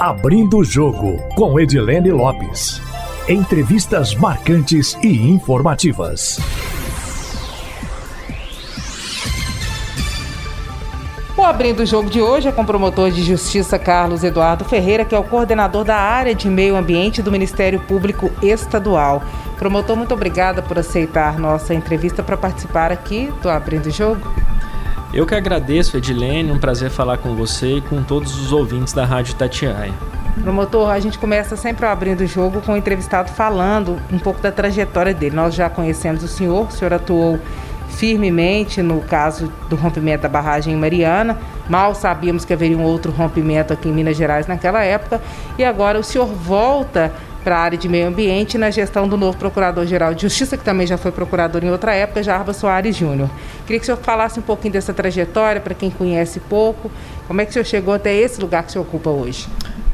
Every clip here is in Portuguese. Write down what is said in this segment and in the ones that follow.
Abrindo o Jogo, com Edilene Lopes. Entrevistas marcantes e informativas. O Abrindo o Jogo de hoje é com o promotor de Justiça Carlos Eduardo Ferreira, que é o coordenador da área de meio ambiente do Ministério Público Estadual. Promotor, muito obrigada por aceitar nossa entrevista para participar aqui do Abrindo o Jogo. Eu que agradeço, Edilene, um prazer falar com você e com todos os ouvintes da Rádio Tatiaia. Promotor, a gente começa sempre abrindo o jogo com o entrevistado falando um pouco da trajetória dele. Nós já conhecemos o senhor, o senhor atuou firmemente no caso do rompimento da barragem em Mariana. Mal sabíamos que haveria um outro rompimento aqui em Minas Gerais naquela época. E agora o senhor volta para a área de meio ambiente na gestão do novo Procurador-Geral de Justiça, que também já foi procurador em outra época, Jarba Soares Júnior. Queria que o senhor falasse um pouquinho dessa trajetória, para quem conhece pouco, como é que o senhor chegou até esse lugar que o senhor ocupa hoje?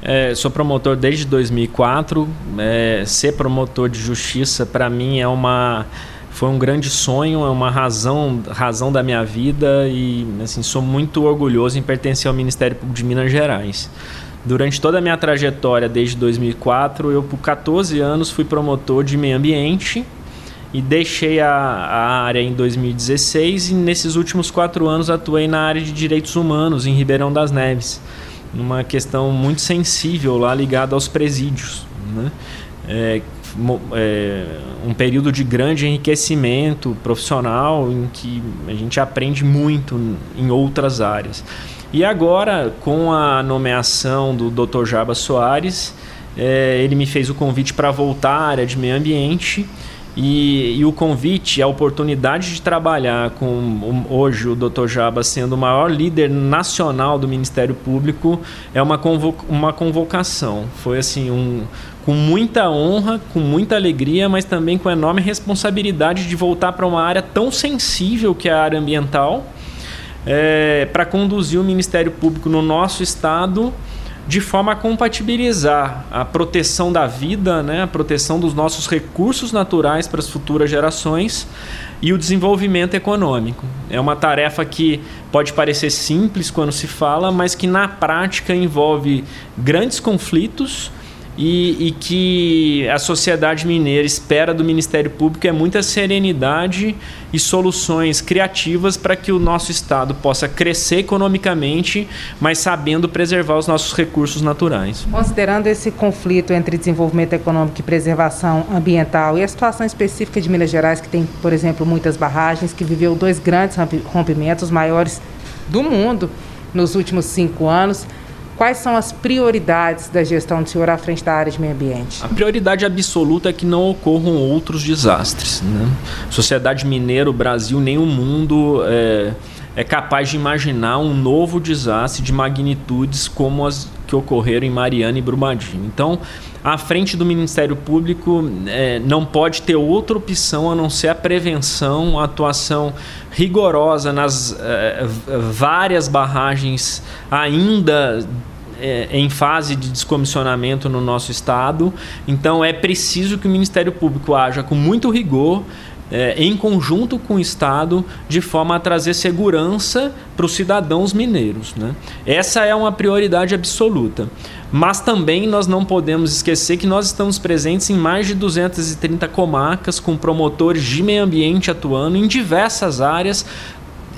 É, sou promotor desde 2004. É, ser promotor de justiça, para mim, é uma foi um grande sonho, é uma razão, razão da minha vida e assim sou muito orgulhoso em pertencer ao Ministério Público de Minas Gerais. Durante toda a minha trajetória, desde 2004, eu por 14 anos fui promotor de meio ambiente e deixei a, a área em 2016 e nesses últimos quatro anos atuei na área de direitos humanos em Ribeirão das Neves, numa questão muito sensível lá ligada aos presídios. Né? É, é, um período de grande enriquecimento profissional em que a gente aprende muito em outras áreas. E agora, com a nomeação do Dr. Jaba Soares, é, ele me fez o convite para voltar à área de meio ambiente. E, e, o convite, a oportunidade de trabalhar com hoje o Dr. Jaba sendo o maior líder nacional do Ministério Público é uma, uma convocação. Foi assim um, com muita honra, com muita alegria, mas também com enorme responsabilidade de voltar para uma área tão sensível que é a área ambiental é, para conduzir o Ministério Público no nosso estado de forma a compatibilizar a proteção da vida, né, a proteção dos nossos recursos naturais para as futuras gerações e o desenvolvimento econômico. É uma tarefa que pode parecer simples quando se fala, mas que na prática envolve grandes conflitos e, e, que a sociedade mineira espera do Ministério Público é muita serenidade e soluções criativas para que o nosso Estado possa crescer economicamente, mas sabendo preservar os nossos recursos naturais. Considerando esse conflito entre desenvolvimento econômico e preservação ambiental e a situação específica de Minas Gerais, que tem, por exemplo, muitas barragens, que viveu dois grandes rompimentos maiores do mundo nos últimos cinco anos, Quais são as prioridades da gestão do senhor à frente da área de meio ambiente? A prioridade absoluta é que não ocorram outros desastres. Né? Sociedade mineira, o Brasil, nem o mundo é, é capaz de imaginar um novo desastre de magnitudes como as que ocorreram em Mariana e Brumadinho. Então, à frente do Ministério Público é, não pode ter outra opção a não ser a prevenção, a atuação rigorosa nas é, várias barragens ainda é, em fase de descomissionamento no nosso estado. Então é preciso que o Ministério Público haja com muito rigor é, em conjunto com o Estado, de forma a trazer segurança para os cidadãos mineiros. Né? Essa é uma prioridade absoluta. Mas também nós não podemos esquecer que nós estamos presentes em mais de 230 comarcas, com promotores de meio ambiente atuando em diversas áreas,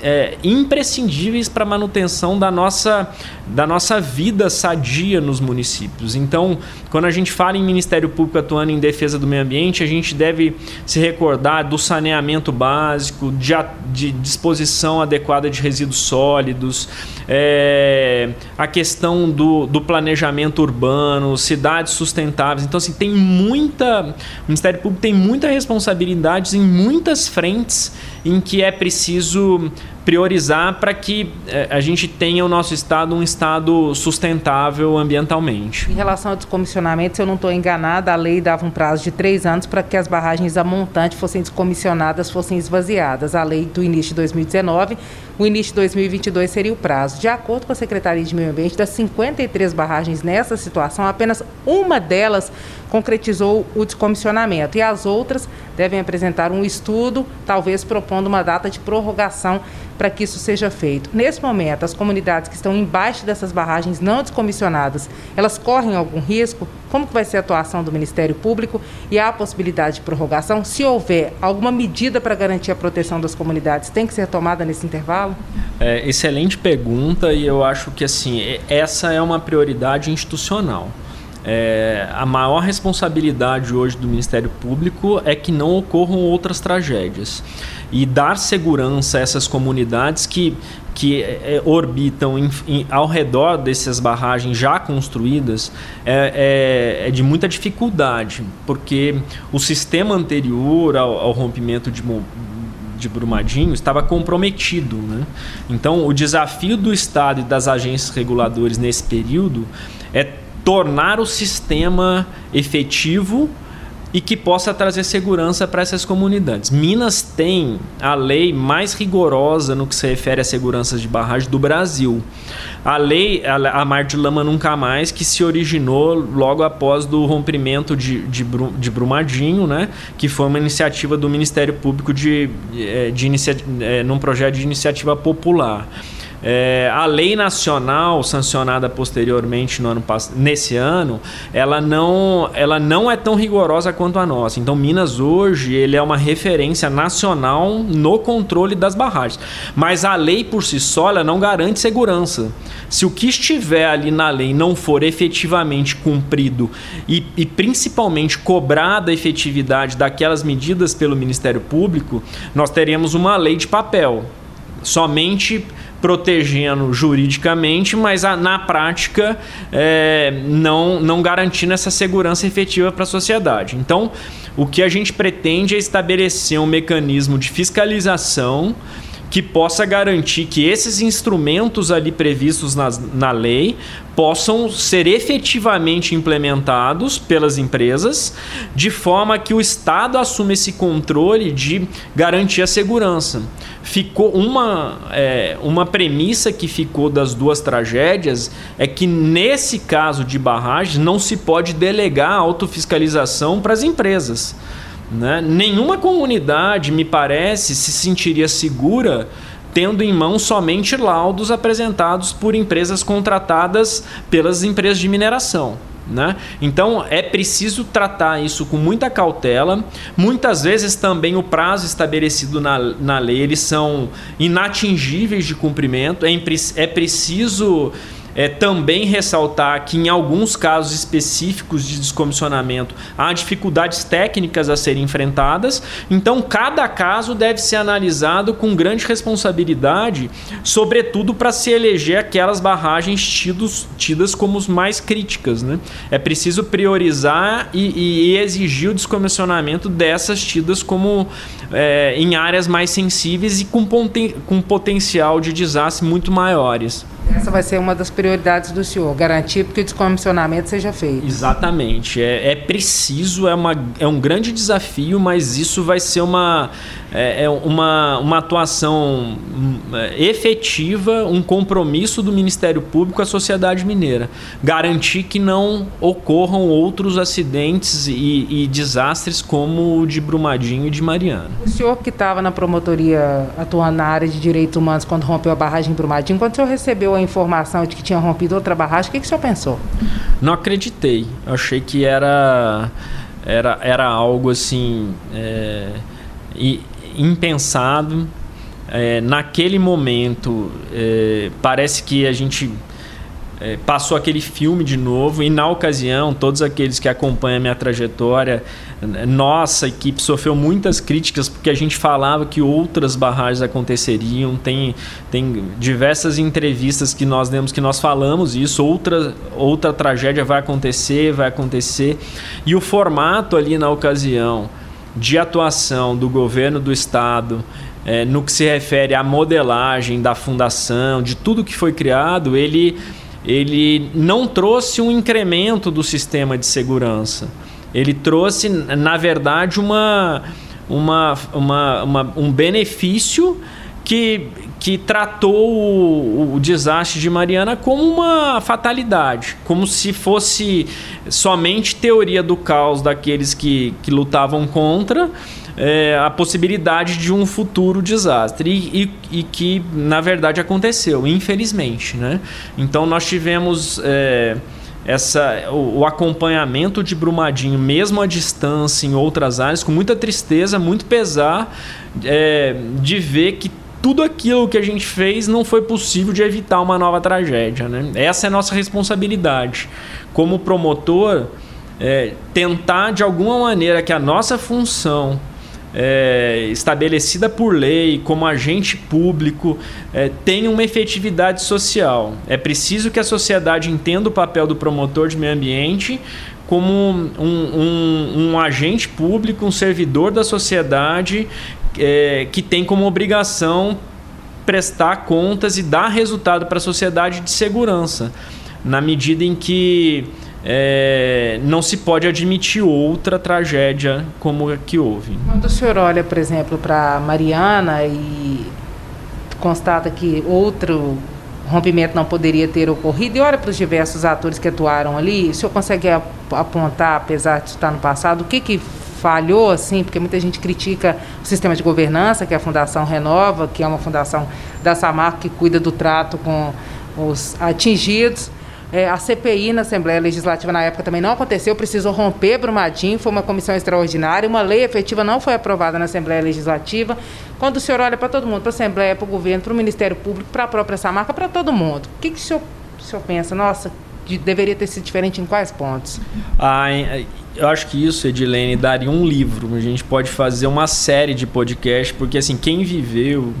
é, imprescindíveis para a manutenção da nossa, da nossa vida sadia nos municípios. Então, quando a gente fala em Ministério Público atuando em defesa do meio ambiente, a gente deve se recordar do saneamento básico, de, de disposição adequada de resíduos sólidos, é, a questão do, do planejamento urbano, cidades sustentáveis. Então, assim, tem muita. O Ministério Público tem muita responsabilidades em muitas frentes em que é preciso priorizar para que eh, a gente tenha o nosso estado um estado sustentável ambientalmente. Em relação ao descomissionamento, se eu não estou enganada, a lei dava um prazo de três anos para que as barragens a montante fossem descomissionadas, fossem esvaziadas. A lei do início de 2019, o início de 2022 seria o prazo. De acordo com a Secretaria de Meio Ambiente, das 53 barragens nessa situação, apenas uma delas concretizou o descomissionamento e as outras devem apresentar um estudo, talvez propondo uma data de prorrogação para que isso seja feito. Nesse momento, as comunidades que estão embaixo dessas barragens não descomissionadas, elas correm algum risco? Como que vai ser a atuação do Ministério Público e há a possibilidade de prorrogação? Se houver alguma medida para garantir a proteção das comunidades, tem que ser tomada nesse intervalo? É, excelente pergunta e eu acho que assim essa é uma prioridade institucional. É, a maior responsabilidade hoje do Ministério Público é que não ocorram outras tragédias e dar segurança a essas comunidades que, que é, orbitam em, em, ao redor dessas barragens já construídas é, é, é, de muita dificuldade, porque o sistema anterior ao, ao rompimento de, de Brumadinho estava comprometido. Né? Então, o desafio do Estado e das agências reguladoras nesse período é tornar o sistema efetivo e que possa trazer segurança para essas comunidades. Minas tem a lei mais rigorosa no que se refere à segurança de barragem do Brasil. A lei, a, Mar de Lama Nunca Mais, que se originou logo após do rompimento de, de, de Brumadinho, né? que foi uma iniciativa do Ministério Público de, eh, de, de, eh, num projeto de iniciativa popular. É, a lei nacional sancionada posteriormente no ano nesse ano, ela não, ela não é tão rigorosa quanto a nossa. Então, Minas hoje ele é uma referência nacional no controle das barragens. Mas a lei por si só ela não garante segurança. Se o que estiver ali na lei não for efetivamente cumprido e, e principalmente cobrada a efetividade daquelas medidas pelo Ministério Público, nós teremos uma lei de papel. Somente protegendo juridicamente, mas a, na prática é, não, não garantindo essa segurança efetiva para a sociedade. Então, o que a gente pretende é estabelecer um mecanismo de fiscalização que possa garantir que esses instrumentos ali previstos na, na lei possam ser efetivamente implementados pelas empresas, de forma que o Estado assuma esse controle de garantir a segurança ficou uma, é, uma premissa que ficou das duas tragédias é que nesse caso de barragens não se pode delegar a autofiscalização para as empresas. Né? Nenhuma comunidade, me parece, se sentiria segura tendo em mão somente laudos apresentados por empresas contratadas pelas empresas de mineração. Né? Então é preciso tratar isso com muita cautela. Muitas vezes também o prazo estabelecido na, na lei eles são inatingíveis de cumprimento. É, é preciso é, também ressaltar que, em alguns casos específicos de descomissionamento, há dificuldades técnicas a serem enfrentadas. Então, cada caso deve ser analisado com grande responsabilidade, sobretudo para se eleger aquelas barragens tidos, tidas como as mais críticas. Né? É preciso priorizar e, e exigir o descomissionamento dessas tidas como é, em áreas mais sensíveis e com, com potencial de desastre muito maiores. Essa vai ser uma das prioridades do senhor, garantir que o descomissionamento seja feito. Exatamente. É, é preciso, é, uma, é um grande desafio, mas isso vai ser uma, é, é uma, uma atuação hum, é, efetiva, um compromisso do Ministério Público com a sociedade mineira. Garantir que não ocorram outros acidentes e, e desastres como o de Brumadinho e de Mariana. O senhor que estava na promotoria atuando na área de direitos humanos quando rompeu a barragem em Brumadinho, quando o senhor recebeu a a informação de que tinha rompido outra barragem, o que, que o senhor pensou? Não acreditei. Eu achei que era, era, era algo assim. É, impensado. É, naquele momento, é, parece que a gente é, passou aquele filme de novo e na ocasião todos aqueles que acompanham a minha trajetória nossa equipe sofreu muitas críticas porque a gente falava que outras barragens aconteceriam. Tem, tem diversas entrevistas que nós demos que nós falamos isso. Outra, outra tragédia vai acontecer vai acontecer. E o formato ali na ocasião de atuação do governo do estado é, no que se refere à modelagem da fundação de tudo que foi criado ele ele não trouxe um incremento do sistema de segurança. Ele trouxe, na verdade, uma, uma, uma, uma um benefício que, que tratou o, o, desastre de Mariana como uma fatalidade, como se fosse somente teoria do caos daqueles que, que lutavam contra é, a possibilidade de um futuro desastre e, e, e, que na verdade aconteceu, infelizmente, né? Então nós tivemos é, essa, o, o, acompanhamento de Brumadinho, mesmo à distância em outras áreas, com muita tristeza, muito pesar é, de ver que tudo aquilo que a gente fez não foi possível de evitar uma nova tragédia. Né? Essa é a nossa responsabilidade. Como promotor, é, tentar de alguma maneira que a nossa função é, estabelecida por lei, como agente público, é, tenha uma efetividade social. É preciso que a sociedade entenda o papel do promotor de meio ambiente como um, um, um agente público, um servidor da sociedade é, que tem como obrigação prestar contas e dar resultado para a sociedade de segurança, na medida em que é, não se pode admitir outra tragédia como a que houve. Quando o senhor olha, por exemplo, para Mariana e constata que outro rompimento não poderia ter ocorrido e olha para os diversos atores que atuaram ali, o senhor consegue apontar, apesar de estar no passado, o que, que falhou, assim, porque muita gente critica o sistema de governança, que é a Fundação Renova, que é uma fundação da Samarco que cuida do trato com os atingidos. É, a CPI na Assembleia Legislativa na época também não aconteceu, precisou romper Brumadinho, foi uma comissão extraordinária, uma lei efetiva não foi aprovada na Assembleia Legislativa. Quando o senhor olha para todo mundo, para a Assembleia, para o governo, para o Ministério Público, para a própria Samarca, para todo mundo, o que, que o, senhor, o senhor pensa? Nossa, de, deveria ter sido diferente em quais pontos? Eu acho que isso, Edilene, daria um livro. A gente pode fazer uma série de podcasts, porque assim, quem viveu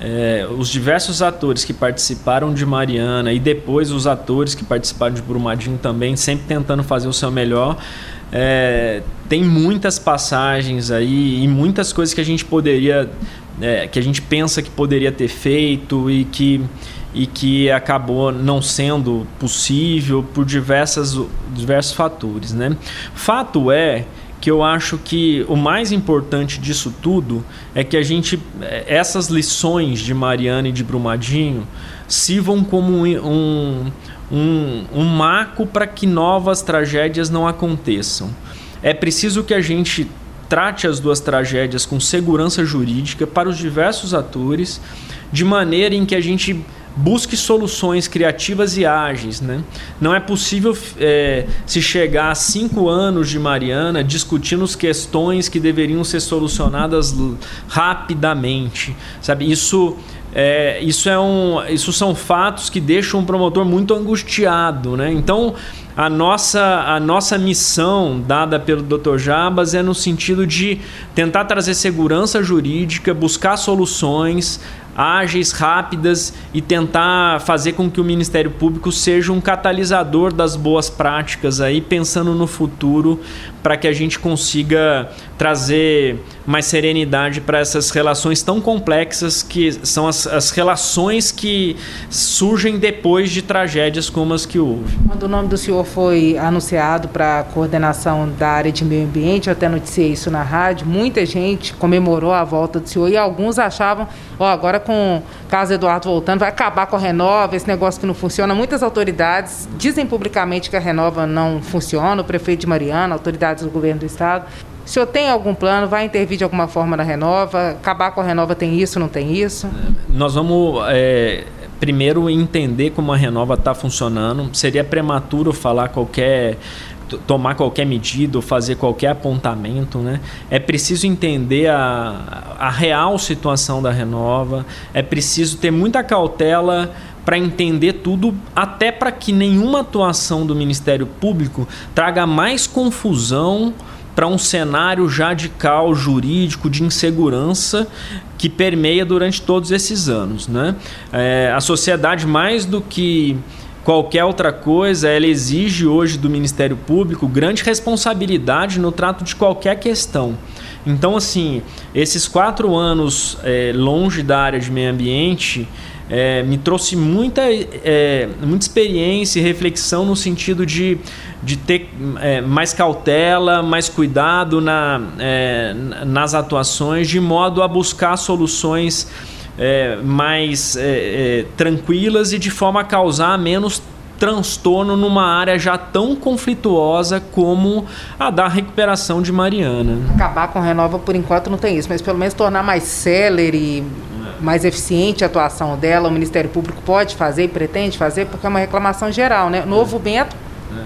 é, os diversos atores que participaram de Mariana e depois os atores que participaram de Brumadinho também, sempre tentando fazer o seu melhor. É, tem muitas passagens aí e muitas coisas que a gente poderia, é, que a gente pensa que poderia ter feito e que, e que acabou não sendo possível por diversas, diversos fatores. Né? Fato é que eu acho que o mais importante disso tudo é que a gente essas lições de Mariana e de Brumadinho sirvam como um, um, um marco para que novas tragédias não aconteçam. É preciso que a gente trate as duas tragédias com segurança jurídica para os diversos atores, de maneira em que a gente busque soluções criativas e ágeis. Né? Não é possível é, se chegar a cinco anos de Mariana discutindo as questões que deveriam ser solucionadas rapidamente. Sabe? Isso, é, isso, é um, isso são fatos que deixam o promotor muito angustiado. Né? Então, a nossa, a nossa missão dada pelo Dr. Jabas é no sentido de tentar trazer segurança jurídica, buscar soluções, ágeis, rápidas e tentar fazer com que o Ministério Público seja um catalisador das boas práticas aí, pensando no futuro, para que a gente consiga trazer mais serenidade para essas relações tão complexas que são as, as relações que surgem depois de tragédias como as que houve. Quando o nome do senhor foi anunciado para a coordenação da área de meio ambiente, eu até noticiei isso na rádio, muita gente comemorou a volta do senhor e alguns achavam, ó, oh, agora com o caso Eduardo voltando, vai acabar com a Renova, esse negócio que não funciona. Muitas autoridades dizem publicamente que a Renova não funciona, o prefeito de Mariana, autoridades do governo do estado. O senhor tem algum plano? Vai intervir de alguma forma na Renova? Acabar com a Renova tem isso, não tem isso? Nós vamos é, primeiro entender como a Renova está funcionando. Seria prematuro falar qualquer tomar qualquer medida fazer qualquer apontamento. Né? É preciso entender a, a real situação da Renova, é preciso ter muita cautela para entender tudo, até para que nenhuma atuação do Ministério Público traga mais confusão para um cenário já de caos jurídico, de insegurança que permeia durante todos esses anos. Né? É, a sociedade, mais do que qualquer outra coisa, ela exige hoje do Ministério Público grande responsabilidade no trato de qualquer questão. Então, assim, esses quatro anos é, longe da área de meio ambiente é, me trouxe muita, é, muita experiência e reflexão no sentido de, de ter é, mais cautela, mais cuidado na, é, nas atuações, de modo a buscar soluções é, mais é, tranquilas e de forma a causar menos transtorno numa área já tão conflituosa como a da recuperação de Mariana. Acabar com Renova por enquanto não tem isso, mas pelo menos tornar mais célere, mais eficiente a atuação dela, o Ministério Público pode fazer e pretende fazer, porque é uma reclamação geral, né? Novo Bento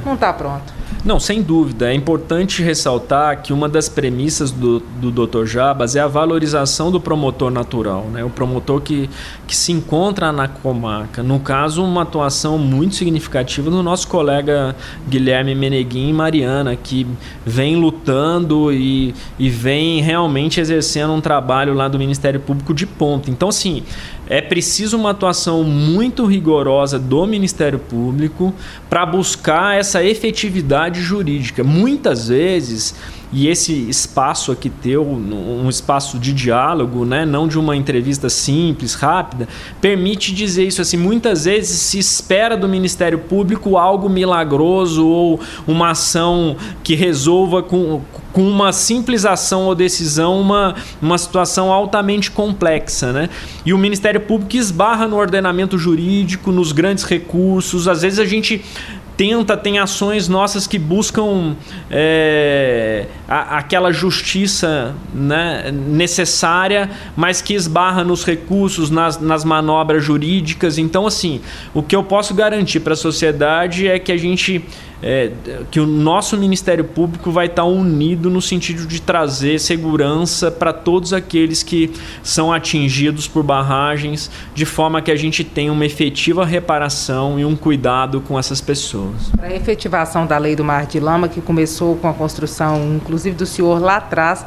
não está pronto. Não, sem dúvida. É importante ressaltar que uma das premissas do, do Dr. Jabas é a valorização do promotor natural, né? o promotor que, que se encontra na comarca. No caso, uma atuação muito significativa do nosso colega Guilherme Meneguin e Mariana, que vem lutando e, e vem realmente exercendo um trabalho lá do Ministério Público de ponta. Então, assim, é preciso uma atuação muito rigorosa do Ministério Público para buscar essa efetividade jurídica. Muitas vezes e esse espaço aqui teu, um espaço de diálogo, né, não de uma entrevista simples, rápida, permite dizer isso assim. Muitas vezes se espera do Ministério Público algo milagroso ou uma ação que resolva com, com uma simples ação ou decisão uma, uma situação altamente complexa. Né? E o Ministério Público esbarra no ordenamento jurídico, nos grandes recursos. Às vezes a gente tenta, tem ações nossas que buscam é, a, aquela justiça né, necessária, mas que esbarra nos recursos, nas, nas manobras jurídicas. Então, assim, o que eu posso garantir para a sociedade é que a gente é, que o nosso Ministério Público vai estar unido no sentido de trazer segurança para todos aqueles que são atingidos por barragens, de forma que a gente tenha uma efetiva reparação e um cuidado com essas pessoas. Para a efetivação da lei do Mar de Lama, que começou com a construção, inclusive do senhor lá atrás,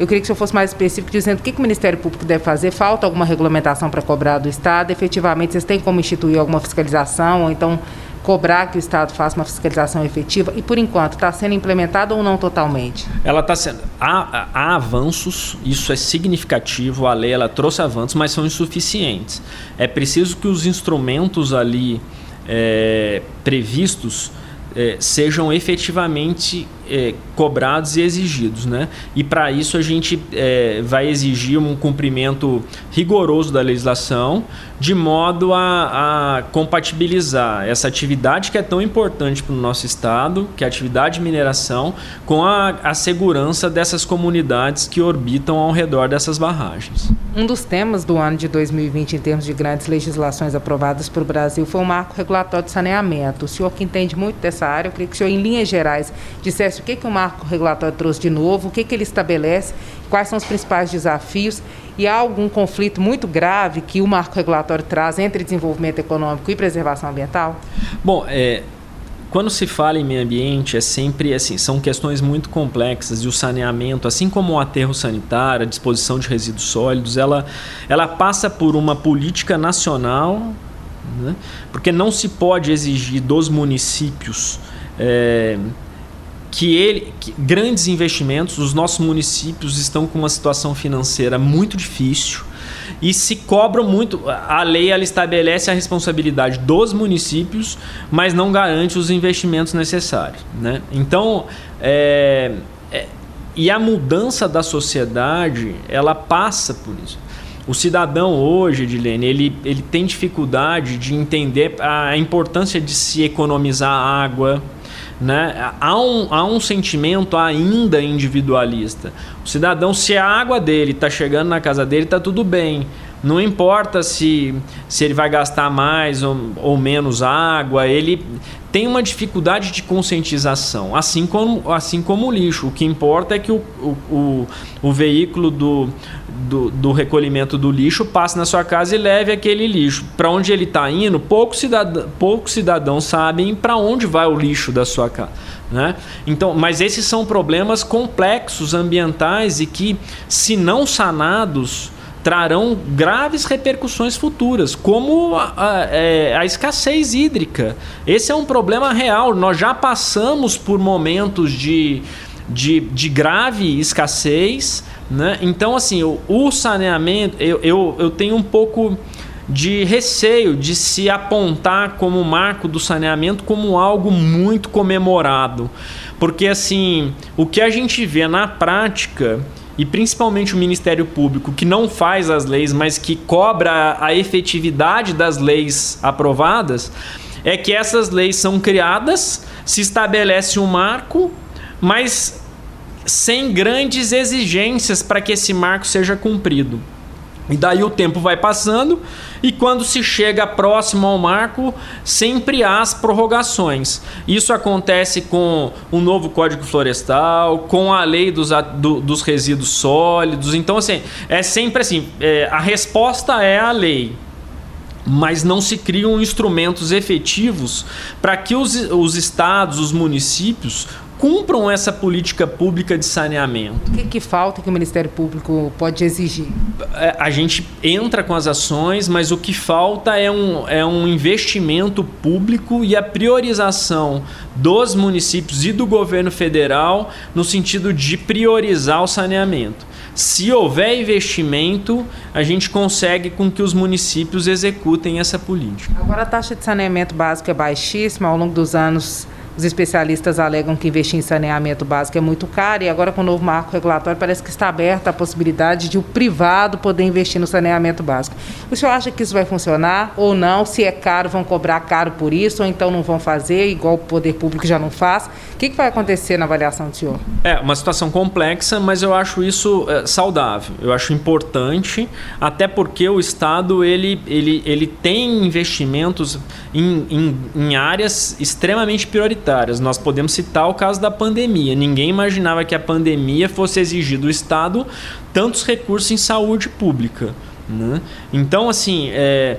eu queria que o senhor fosse mais específico, dizendo o que, que o Ministério Público deve fazer. Falta alguma regulamentação para cobrar do Estado? Efetivamente, vocês têm como instituir alguma fiscalização? Ou então cobrar que o Estado faça uma fiscalização efetiva e, por enquanto, está sendo implementada ou não totalmente? Ela está sendo. Há, há, avanços, isso é significativo, a lei ela trouxe avanços, mas são insuficientes. É preciso que os instrumentos ali é, previstos é, sejam efetivamente é, cobrados e exigidos. Né? E para isso a gente é, vai exigir um cumprimento rigoroso da legislação, de modo a, a compatibilizar essa atividade que é tão importante para o nosso Estado, que é a atividade de mineração, com a, a segurança dessas comunidades que orbitam ao redor dessas barragens. Um dos temas do ano de 2020, em termos de grandes legislações aprovadas para o Brasil, foi o marco regulatório de saneamento. O senhor que entende muito dessa área, eu queria que o senhor, em linhas gerais, dissesse o que, que o marco regulatório trouxe de novo, o que, que ele estabelece, quais são os principais desafios e há algum conflito muito grave que o marco regulatório traz entre desenvolvimento econômico e preservação ambiental? Bom, é, quando se fala em meio ambiente, é sempre assim, são questões muito complexas e o saneamento, assim como o aterro sanitário, a disposição de resíduos sólidos, ela, ela passa por uma política nacional, né? porque não se pode exigir dos municípios é, que ele que grandes investimentos, os nossos municípios estão com uma situação financeira muito difícil e se cobram muito. A lei ela estabelece a responsabilidade dos municípios, mas não garante os investimentos necessários. Né? Então, é, é, e a mudança da sociedade ela passa por isso. O cidadão hoje, Edilene, ele, ele tem dificuldade de entender a importância de se economizar água, né? Há, um, há um sentimento ainda individualista. O cidadão, se a água dele está chegando na casa dele, está tudo bem. Não importa se, se ele vai gastar mais ou, ou menos água, ele tem uma dificuldade de conscientização, assim como, assim como o lixo. O que importa é que o, o, o, o veículo do, do, do, recolhimento do lixo passe na sua casa e leve aquele lixo. Para onde ele está indo, poucos cidadão, poucos cidadãos sabem para onde vai o lixo da sua casa. Né? Então, mas esses são problemas complexos ambientais e que, se não sanados, trarão graves repercussões futuras, como a, a, é, a, escassez hídrica. Esse é um problema real. Nós já passamos por momentos de, de, de grave escassez. Né? Então, assim, o, o saneamento, eu, eu, eu tenho um pouco de receio de se apontar como marco do saneamento como algo muito comemorado. Porque, assim, o que a gente vê na prática e principalmente o Ministério Público, que não faz as leis, mas que cobra a efetividade das leis aprovadas, é que essas leis são criadas, se estabelece um marco, mas sem grandes exigências para que esse marco seja cumprido. E daí o tempo vai passando e quando se chega próximo ao marco, sempre há as prorrogações. Isso acontece com o novo Código Florestal, com a lei dos, do, dos resíduos sólidos. Então, assim, é sempre assim: é, a resposta é a lei mas não se criam instrumentos efetivos para que os, os estados, os municípios cumpram essa política pública de saneamento. O que, que, falta que o Ministério Público pode exigir? É, a gente entra com as ações, mas o que falta é um, é um investimento público e a priorização dos municípios e do governo federal no sentido de priorizar o saneamento. Se houver investimento, a gente consegue com que os municípios executem essa política. Agora a taxa de saneamento básico é baixíssima ao longo dos anos os especialistas alegam que investir em saneamento básico é muito caro e agora com o novo marco regulatório parece que está aberta a possibilidade de o privado poder investir no saneamento básico. O senhor acha que isso vai funcionar ou não? Se é caro, vão cobrar caro por isso ou então não vão fazer, igual o poder público já não faz? O que, que vai acontecer na avaliação do senhor? É uma situação complexa, mas eu acho isso é, saudável. Eu acho importante, até porque o Estado ele, ele, ele tem investimentos em, em, em áreas extremamente prioritárias prioritárias. Nós podemos citar o caso da pandemia. Ninguém imaginava que a pandemia fosse exigir do Estado tantos recursos em saúde pública. Né? Então, assim, é,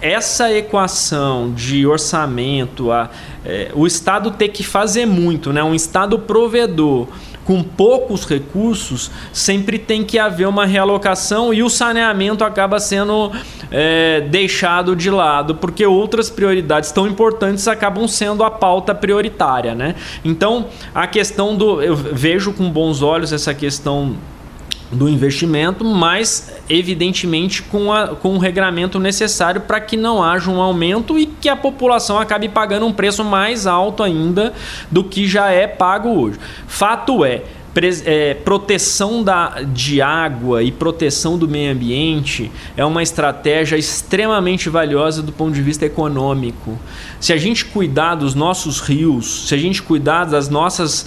essa equação de orçamento, a, é, o Estado ter que fazer muito, né? um Estado provedor com poucos recursos, sempre tem que haver uma realocação e o saneamento acaba sendo é, deixado de lado, porque outras prioridades tão importantes acabam sendo a pauta prioritária. Né? Então, a questão do. Eu vejo com bons olhos essa questão do investimento, mas evidentemente com, a, com o regramento necessário para que não haja um aumento e que a população acabe pagando um preço mais alto ainda do que já é pago hoje. Fato é, é, proteção da, de água e proteção do meio ambiente é uma estratégia extremamente valiosa do ponto de vista econômico. Se a gente cuidar dos nossos rios, se a gente cuidar das nossas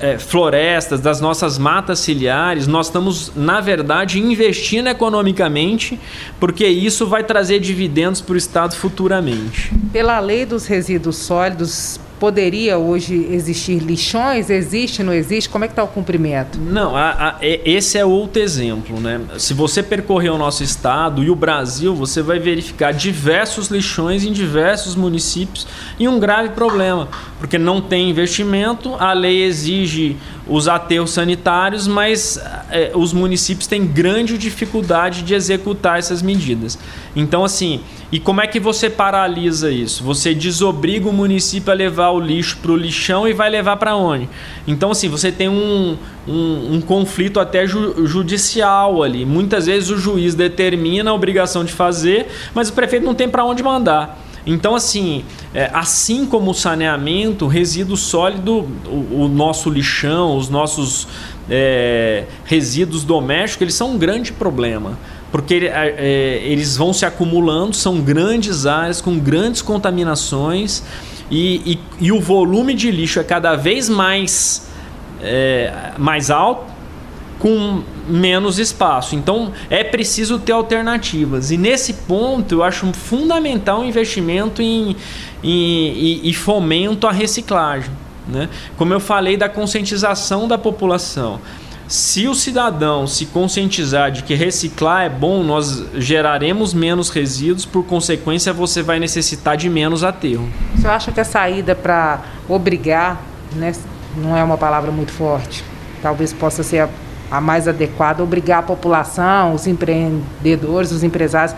é, florestas, das nossas matas ciliares, nós estamos, na verdade, investindo economicamente, porque isso vai trazer dividendos para o Estado futuramente. Pela lei dos resíduos sólidos, poderia hoje existir lixões? Existe, não existe? Como é que está o cumprimento? Não, a, a, esse é outro exemplo. Né? Se você percorrer o nosso estado e o Brasil, você vai verificar diversos lixões em diversos municípios e um grave problema, porque não tem investimento, a lei exige os aterros sanitários, mas é, os municípios têm grande dificuldade de executar essas medidas. Então, assim, e como é que você paralisa isso? Você desobriga o município a levar o lixo para o lixão e vai levar para onde? Então, assim, você tem um, um, um conflito até ju judicial ali. Muitas vezes o juiz determina a obrigação de fazer, mas o prefeito não tem para onde mandar. Então, assim, é, assim como o saneamento, resíduo sólido, o, o nosso lixão, os nossos é, resíduos domésticos, eles são um grande problema. Porque é, é, eles vão se acumulando, são grandes áreas com grandes contaminações e, e, e o volume de lixo é cada vez mais, é, mais alto com menos espaço. Então é preciso ter alternativas. E nesse ponto eu acho fundamental o investimento em, em, e fomento à reciclagem. Né? Como eu falei da conscientização da população. Se o cidadão se conscientizar de que reciclar é bom, nós geraremos menos resíduos, por consequência, você vai necessitar de menos aterro. Você acha que a saída para obrigar, né, não é uma palavra muito forte, talvez possa ser a a mais adequada, obrigar a população, os empreendedores, os empresários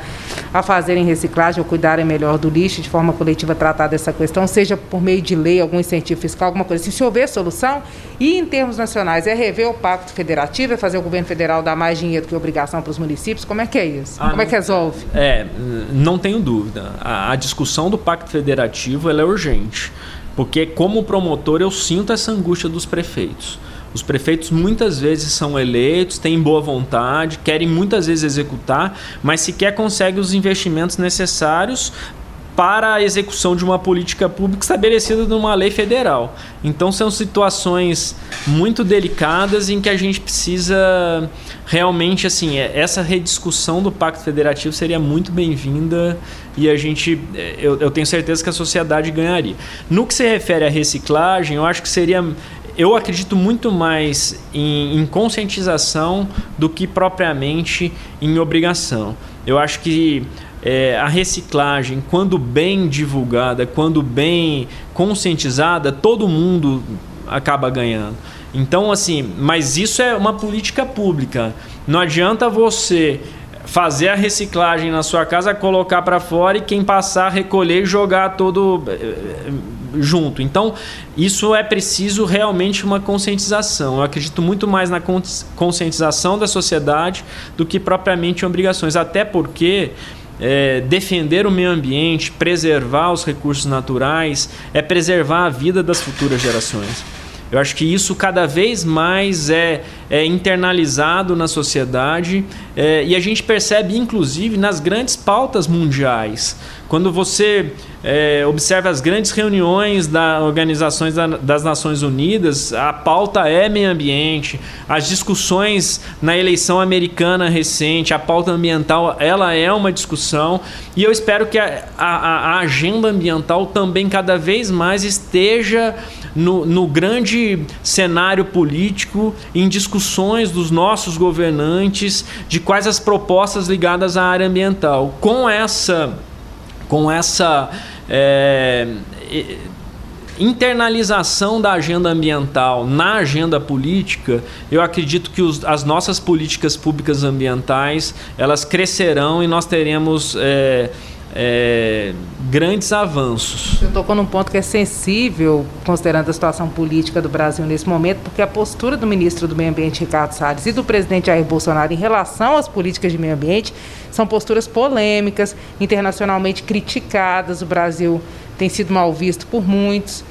a fazerem reciclagem ou cuidarem melhor do lixo, de forma coletiva tratar dessa questão, seja por meio de lei, algum incentivo fiscal, alguma coisa assim. Se houver solução, e em termos nacionais, é rever o pacto federativo, é fazer o governo federal dar mais dinheiro que obrigação para os municípios? Como é que é isso? Ah, Como é que resolve? É, não tenho dúvida. A, a discussão do pacto federativo é urgente, porque como promotor eu sinto essa angústia dos prefeitos. Os prefeitos muitas vezes são eleitos, têm boa vontade, querem muitas vezes executar, mas sequer conseguem os investimentos necessários para a execução de uma política pública estabelecida numa lei federal. Então são situações muito delicadas em que a gente precisa realmente assim é, essa rediscussão do pacto federativo seria muito bem-vinda e a gente é, eu, eu tenho certeza que a sociedade ganharia. No que se refere à reciclagem, eu acho que seria eu acredito muito mais em, em, conscientização do que propriamente em obrigação. Eu acho que é, a reciclagem, quando bem divulgada, quando bem conscientizada, todo mundo acaba ganhando. Então, assim, mas isso é uma política pública. Não adianta você fazer a reciclagem na sua casa, colocar para fora e quem passar recolher e jogar todo eh, eh, junto. Então, isso é preciso realmente uma conscientização. Eu acredito muito mais na conscientização da sociedade do que propriamente em obrigações, até porque é, defender o meio ambiente, preservar os recursos naturais, é preservar a vida das futuras gerações. Eu acho que isso cada vez mais é, é internalizado na sociedade é, e a gente percebe, inclusive, nas grandes pautas mundiais. Quando você é, observa as grandes reuniões das organizações das Nações Unidas, a pauta é meio ambiente. As discussões na eleição americana recente, a pauta ambiental, ela é uma discussão. E eu espero que a, a, a agenda ambiental também cada vez mais esteja no, no grande cenário político, em discussões dos nossos governantes de quais as propostas ligadas à área ambiental. Com essa, com essa é, internalização da agenda ambiental na agenda política, eu acredito que os, as nossas políticas públicas ambientais elas crescerão e nós teremos é, é, grandes avanços. Você tocou num ponto que é sensível, considerando a situação política do Brasil nesse momento, porque a postura do ministro do Meio Ambiente, Ricardo Salles, e do presidente Jair Bolsonaro em relação às políticas de meio ambiente são posturas polêmicas, internacionalmente criticadas. O Brasil tem sido mal visto por muitos.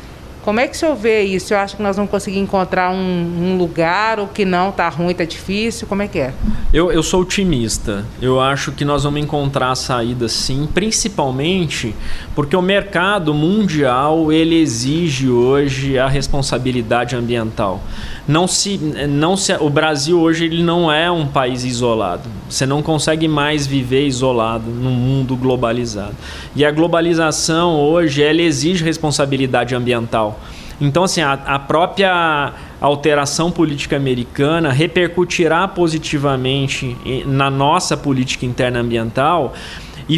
Como é que o senhor vê isso? Eu acho que nós vamos conseguir encontrar um, um lugar ou que não, está ruim, está difícil? Como é que é? Eu, eu sou otimista. Eu acho que nós vamos encontrar saída sim, principalmente porque o mercado mundial ele exige hoje a responsabilidade ambiental. Não se, não se, o Brasil hoje ele não é um país isolado. Você não consegue mais viver isolado num mundo globalizado. E a globalização hoje ela exige responsabilidade ambiental. Então, assim, a, a própria alteração política americana repercutirá positivamente na nossa política interna ambiental e,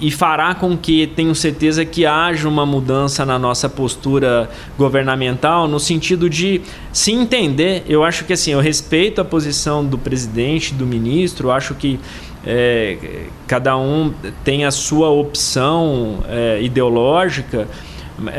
e, e, fará com que, tenho certeza, que haja uma mudança na nossa postura governamental, no sentido de se entender. Eu acho que assim, eu respeito a posição do presidente, do ministro, acho que é, cada um tem a sua opção é, ideológica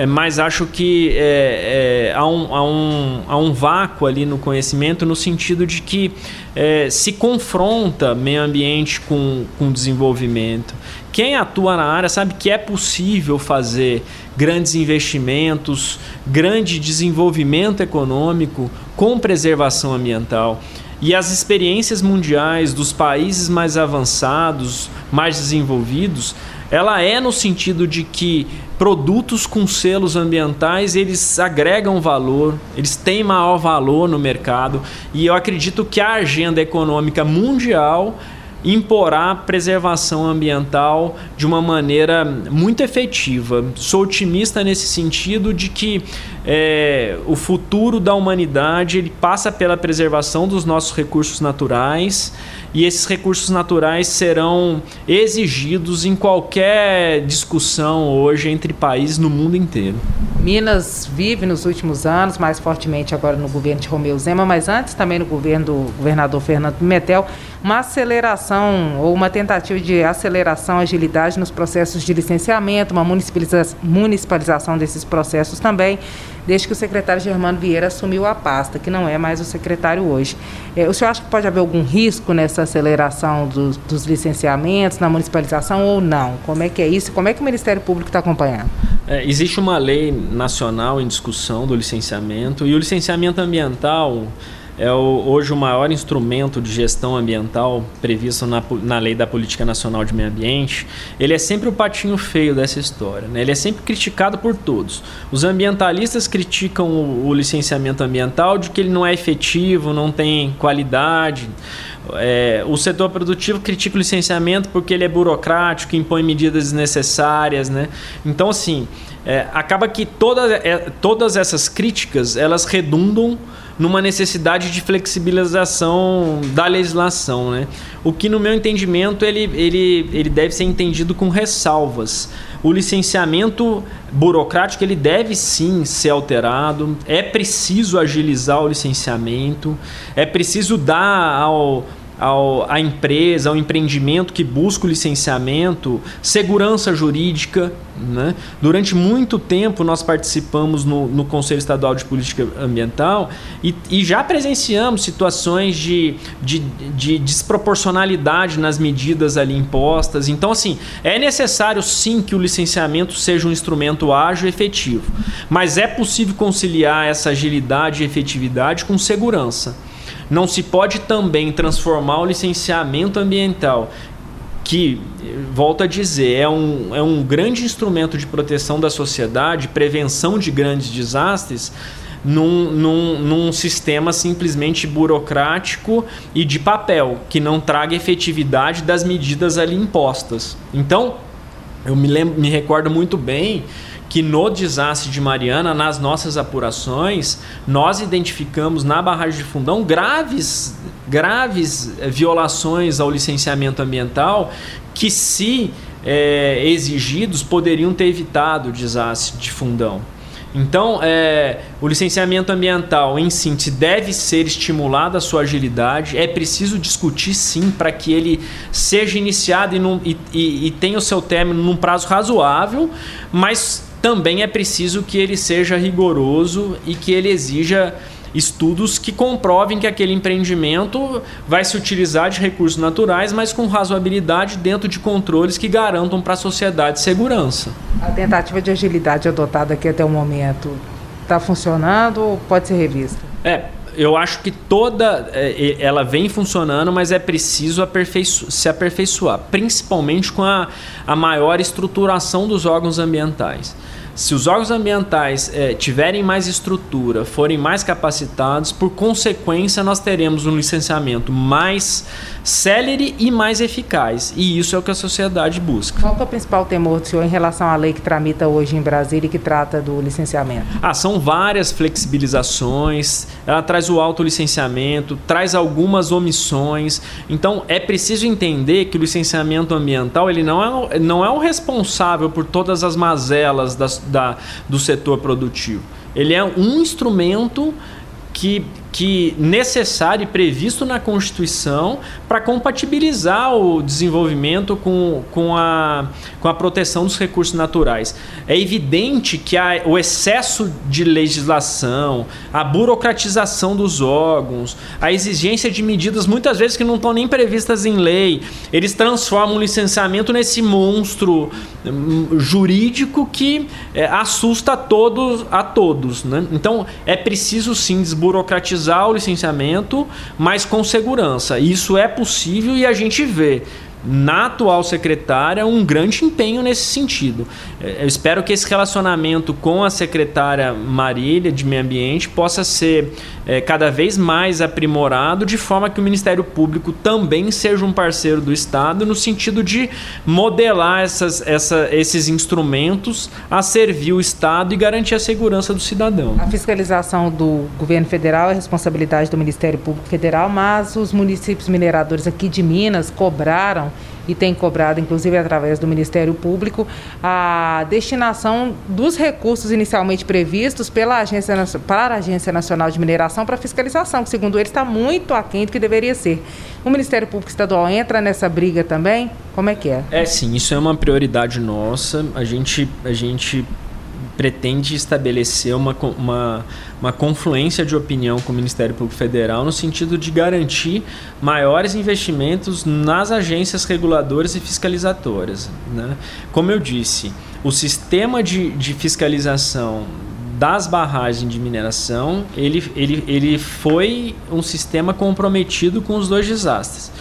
mas acho que é, é, há, um, há, um, há um vácuo ali no conhecimento no sentido de que é, se confronta meio ambiente com, com desenvolvimento. Quem atua na área sabe que é possível fazer grandes investimentos, grande desenvolvimento econômico com preservação ambiental. E as experiências mundiais dos países mais avançados, mais desenvolvidos, ela é no sentido de que produtos com selos ambientais eles agregam valor, eles têm maior valor no mercado. E eu acredito que a agenda econômica mundial imporá preservação ambiental de uma maneira muito efetiva. Sou otimista nesse sentido de que é, o futuro da humanidade ele passa pela preservação dos nossos recursos naturais e esses recursos naturais serão exigidos em qualquer discussão hoje entre países no mundo inteiro. Minas vive nos últimos anos, mais fortemente agora no governo de Romeu Zema, mas antes também no governo do governador Fernando Pimentel, uma aceleração ou uma tentativa de aceleração, agilidade nos processos de licenciamento, uma municipalização desses processos também desde que o secretário Germano Vieira assumiu a pasta, que não é mais o secretário hoje. É, o senhor acha que pode haver algum risco nessa aceleração dos, licenciamentos, na municipalização ou não? Como é que é isso? Como é que o Ministério Público está acompanhando? É, existe uma lei nacional em discussão do licenciamento e o licenciamento ambiental é o, hoje o maior instrumento de gestão ambiental previsto na, na Lei da Política Nacional de Meio Ambiente, ele é sempre o patinho feio dessa história. Né? Ele é sempre criticado por todos. Os ambientalistas criticam o, o licenciamento ambiental de que ele não é efetivo, não tem qualidade. É, o setor produtivo critica o licenciamento porque ele é burocrático, impõe medidas desnecessárias, né? Então, assim, é, acaba que toda, é, todas essas críticas elas redundam numa necessidade de flexibilização da legislação, né? O que, no meu entendimento, ele, ele, ele deve ser entendido com ressalvas. O licenciamento burocrático ele deve sim ser alterado. É preciso agilizar o licenciamento. É preciso dar ao ao, à empresa, ao empreendimento que busca o licenciamento, segurança jurídica. Né? Durante muito tempo nós participamos no, no Conselho Estadual de Política Ambiental e, e já presenciamos situações de, de, de, desproporcionalidade nas medidas ali impostas. Então, assim, é necessário sim que o licenciamento seja um instrumento ágil e efetivo, mas é possível conciliar essa agilidade e efetividade com segurança. Não se pode também transformar o licenciamento ambiental, que, volto a dizer, é um, é um grande instrumento de proteção da sociedade, prevenção de grandes desastres, num, num, num, sistema simplesmente burocrático e de papel, que não traga efetividade das medidas ali impostas. Então, eu me, lembro, me recordo muito bem que no desastre de Mariana, nas nossas apurações, nós identificamos na barragem de Fundão graves, graves eh, violações ao licenciamento ambiental que, se é, exigidos, poderiam ter evitado o desastre de Fundão. Então, é, o licenciamento ambiental em síntese deve ser estimulado a sua agilidade. É preciso discutir sim para que ele seja iniciado e, num, e, e, e tenha o seu término num prazo razoável, mas também é preciso que ele seja rigoroso e que ele exija estudos que comprovem que aquele empreendimento vai se utilizar de recursos naturais, mas com razoabilidade dentro de controles que garantam para a sociedade segurança. A tentativa de agilidade adotada aqui até o momento está funcionando ou pode ser revista? É, eu acho que toda é, ela vem funcionando, mas é preciso aperfeiço se aperfeiçoar, principalmente com a, a maior estruturação dos órgãos ambientais. Se os órgãos ambientais é, tiverem mais estrutura, forem mais capacitados, por consequência, nós teremos um licenciamento mais célere e mais eficaz. E isso é o que a sociedade busca. Qual é o principal temor do senhor em relação à lei que tramita hoje em Brasília e que trata do licenciamento? Ah, são várias flexibilizações, ela traz o autolicenciamento, traz algumas omissões. Então, é preciso entender que o licenciamento ambiental ele não é, não é o responsável por todas as mazelas das, da, do setor produtivo. Ele é um instrumento que, que necessário e previsto na Constituição para compatibilizar o desenvolvimento com, com, a, com a proteção dos recursos naturais. É evidente que a, o excesso de legislação, a burocratização dos órgãos, a exigência de medidas muitas vezes que não estão nem previstas em lei, eles transformam o licenciamento nesse monstro hum, jurídico que é, assusta a todos, a todos. Né? Então é preciso sim desburocratizar agilizar o licenciamento, mas com segurança. Isso é possível e a gente vê na atual secretária um grande empenho nesse sentido. É, eu espero que esse relacionamento com a secretária Marília de Meio Ambiente possa ser é, cada vez mais aprimorado, de forma que o Ministério Público também seja um parceiro do Estado, no sentido de modelar essas, essa, esses instrumentos a servir o Estado e garantir a segurança do cidadão. A fiscalização do governo federal é responsabilidade do Ministério Público Federal, mas os municípios mineradores aqui de Minas cobraram e tem cobrado, inclusive através do Ministério Público, a destinação dos recursos inicialmente previstos pela Agência, para a Agência Nacional de Mineração para fiscalização, que segundo eles está muito aquém do que deveria ser. O Ministério Público Estadual entra nessa briga também? Como é que é? É sim, isso é uma prioridade nossa. A gente, a gente pretende estabelecer uma, uma, uma confluência de opinião com o Ministério Público Federal no sentido de garantir maiores investimentos nas agências reguladoras e fiscalizadoras. Né? Como eu disse, o sistema de, de fiscalização das barragens de mineração, ele, ele, ele foi um sistema comprometido com os dois desastres.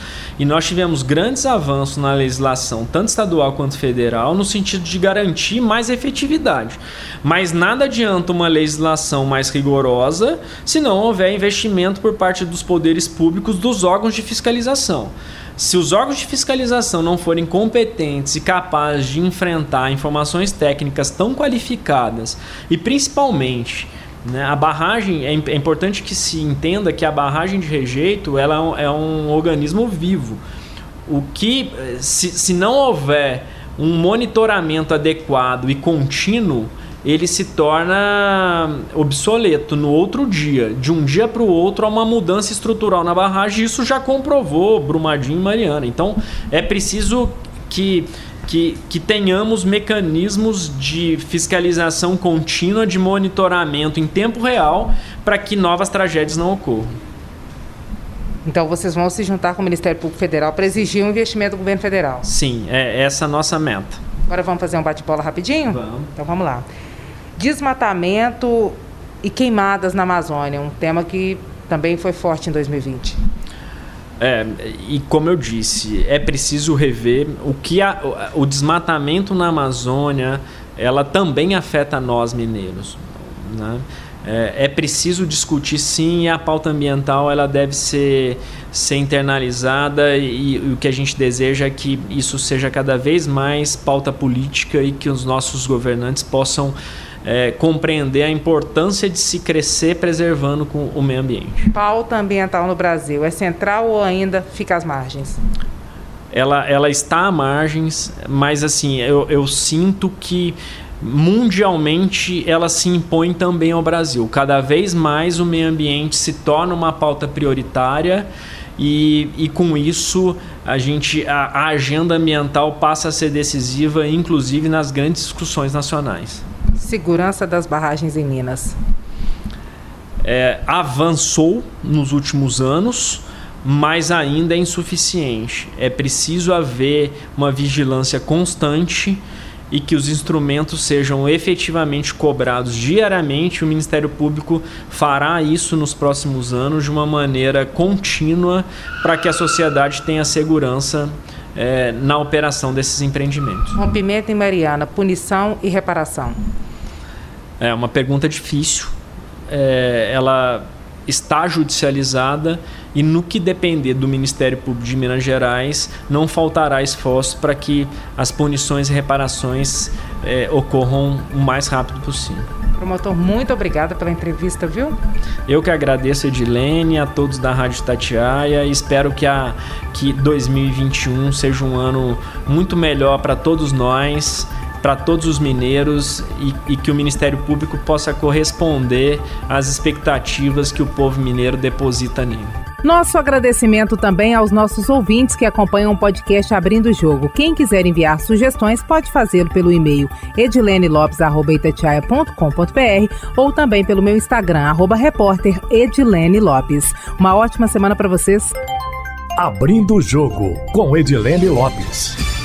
E nós tivemos grandes avanços na legislação, tanto estadual quanto federal, no sentido de garantir mais efetividade. Mas nada adianta uma legislação mais rigorosa se não houver investimento por parte dos poderes públicos dos órgãos de fiscalização. Se os órgãos de fiscalização não forem competentes e capazes de enfrentar informações técnicas tão qualificadas e principalmente né, a barragem é, é, importante que se entenda que a barragem de rejeito ela é um, é um organismo vivo. O que se, se não houver um monitoramento adequado e contínuo ele se torna obsoleto no outro dia. De um dia para o outro há uma mudança estrutural na barragem. Isso já comprovou Brumadinho e Mariana. Então é preciso que, que, que tenhamos mecanismos de fiscalização contínua, de monitoramento em tempo real, para que novas tragédias não ocorram. Então vocês vão se juntar com o Ministério Público Federal para exigir um investimento do governo federal? Sim, é essa a nossa meta. Agora vamos fazer um bate-bola rapidinho? Vamos. Então vamos lá desmatamento e queimadas na Amazônia, um tema que também foi forte em 2020. É, e como eu disse, é preciso rever o que a, o desmatamento na Amazônia, ela também afeta nós mineiros. Né? É, é, preciso discutir sim e a pauta ambiental ela deve ser, ser internalizada e, e, o que a gente deseja é que isso seja cada vez mais pauta política e que os nossos governantes possam é, compreender a importância de se crescer preservando com o meio ambiente. Pauta ambiental no Brasil é central ou ainda fica às margens? Ela, ela está à margens, mas assim, eu, eu sinto que mundialmente ela se impõe também ao Brasil. Cada vez mais o meio ambiente se torna uma pauta prioritária e, e com isso a gente a, a agenda ambiental passa a ser decisiva, inclusive nas grandes discussões nacionais segurança das barragens em Minas? É, avançou nos últimos anos, mas ainda é insuficiente. É preciso haver uma vigilância constante e que os instrumentos sejam efetivamente cobrados diariamente. O Ministério Público fará isso nos próximos anos de uma maneira contínua para que a sociedade tenha segurança é, na operação desses empreendimentos. Rompimento em Mariana, punição e reparação. É uma pergunta difícil. É, ela está judicializada e no que depender do Ministério Público de Minas Gerais, não faltará esforço para que as punições e reparações é, ocorram o mais rápido possível. Promotor, muito obrigada pela entrevista, viu? Eu que agradeço, Edilene, a todos da Rádio Tatiaia e espero que, a, que 2021 seja um ano muito melhor para todos nós para todos os mineiros e, e, que o Ministério Público possa corresponder às expectativas que o povo mineiro deposita nele. Nosso agradecimento também aos nossos ouvintes que acompanham o podcast Abrindo o Jogo. Quem quiser enviar sugestões pode fazê-lo pelo e-mail edilenelopes.com.br ou também pelo meu Instagram, arroba repórter Edilene Lopes. Uma ótima semana para vocês. Abrindo o Jogo com Edilene Lopes.